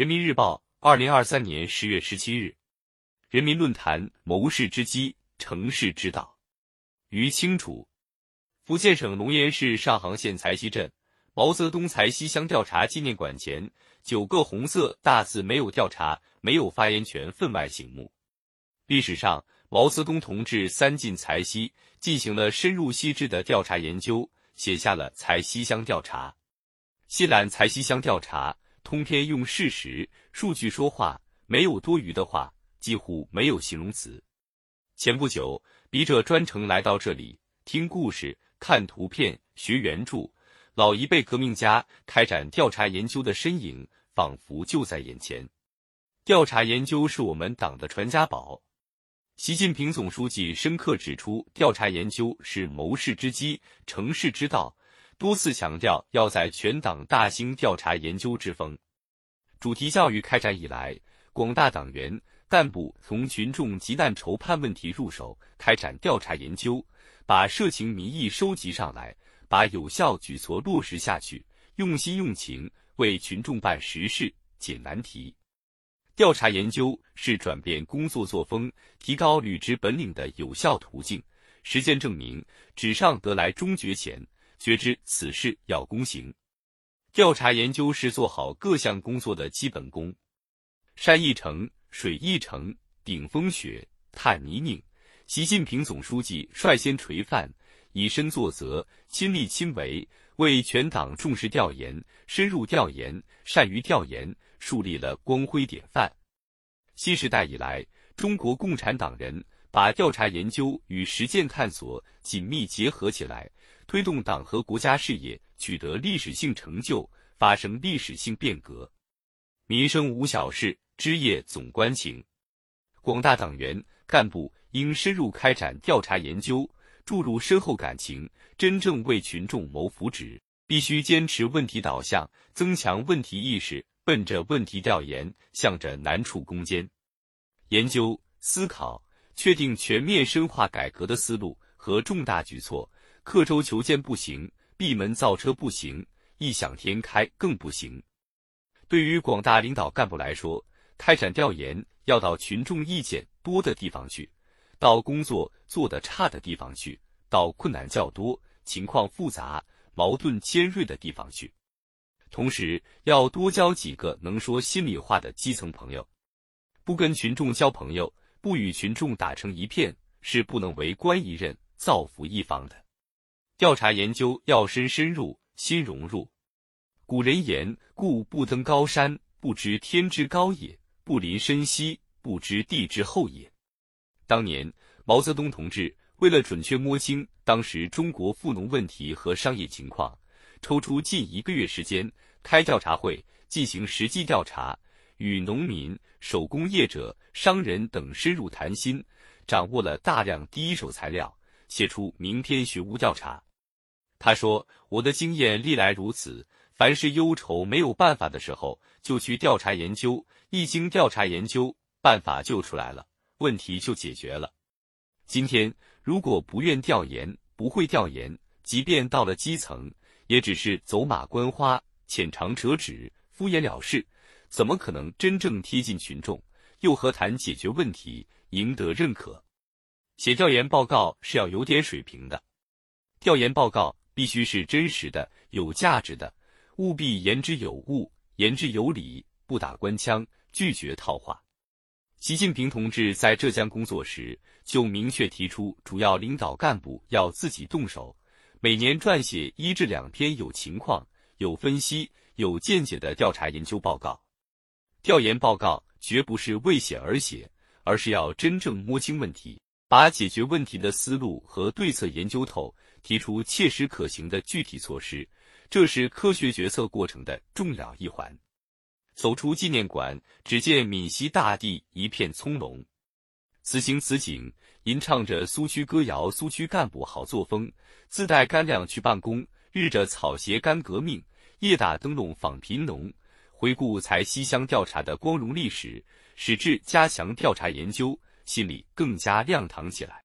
人民日报，二零二三年十月十七日。人民论坛：谋事之基，成事之道。于清楚。福建省龙岩市上杭县财溪镇毛泽东财溪乡调查纪念馆前，九个红色大字“没有调查，没有发言权”分外醒目。历史上，毛泽东同志三进财溪，进行了深入细致的调查研究，写下了财溪乡调查。细览财溪乡调查。通篇用事实、数据说话，没有多余的话，几乎没有形容词。前不久，笔者专程来到这里，听故事、看图片、学原著，老一辈革命家开展调查研究的身影，仿佛就在眼前。调查研究是我们党的传家宝。习近平总书记深刻指出，调查研究是谋事之基、成事之道。多次强调要在全党大兴调查研究之风。主题教育开展以来，广大党员干部从群众急难愁盼问题入手，开展调查研究，把社情民意收集上来，把有效举措落实下去，用心用情为群众办实事、解难题。调查研究是转变工作作风、提高履职本领的有效途径。实践证明，纸上得来终觉浅。觉知此事要躬行，调查研究是做好各项工作的基本功。山一程，水一程，顶风雪，探泥泞。习近平总书记率先垂范，以身作则，亲力亲为，为全党重视调研、深入调研、善于调研树立了光辉典范。新时代以来，中国共产党人把调查研究与实践探索紧密结合起来。推动党和国家事业取得历史性成就，发生历史性变革。民生无小事，枝叶总关情。广大党员干部应深入开展调查研究，注入深厚感情，真正为群众谋福祉。必须坚持问题导向，增强问题意识，奔着问题调研，向着难处攻坚。研究思考，确定全面深化改革的思路和重大举措。刻舟求剑不行，闭门造车不行，异想天开更不行。对于广大领导干部来说，开展调研要到群众意见多的地方去，到工作做得差的地方去，到困难较多、情况复杂、矛盾尖锐的地方去。同时，要多交几个能说心里话的基层朋友。不跟群众交朋友，不与群众打成一片，是不能为官一任、造福一方的。调查研究要深深入，心融入。古人言：“故不登高山，不知天之高也；不临深溪，不知地之厚也。”当年，毛泽东同志为了准确摸清当时中国富农问题和商业情况，抽出近一个月时间开调查会，进行实际调查，与农民、手工业者、商人等深入谈心，掌握了大量第一手材料，写出《明天学务调查》。他说：“我的经验历来如此，凡是忧愁没有办法的时候，就去调查研究。一经调查研究，办法就出来了，问题就解决了。今天如果不愿调研，不会调研，即便到了基层，也只是走马观花、浅尝辄止、敷衍了事，怎么可能真正贴近群众？又何谈解决问题、赢得认可？写调研报告是要有点水平的，调研报告。”必须是真实的、有价值的，务必言之有物、言之有理，不打官腔，拒绝套话。习近平同志在浙江工作时，就明确提出，主要领导干部要自己动手，每年撰写一至两篇有情况、有分析、有见解的调查研究报告。调研报告绝不是为写而写，而是要真正摸清问题，把解决问题的思路和对策研究透。提出切实可行的具体措施，这是科学决策过程的重要一环。走出纪念馆，只见闽西大地一片葱茏。此情此景，吟唱着苏区歌谣，苏区干部好作风，自带干粮去办公，日着草鞋干革命，夜打灯笼访贫农。回顾才西乡调查的光荣历史，使之加强调查研究，心里更加亮堂起来。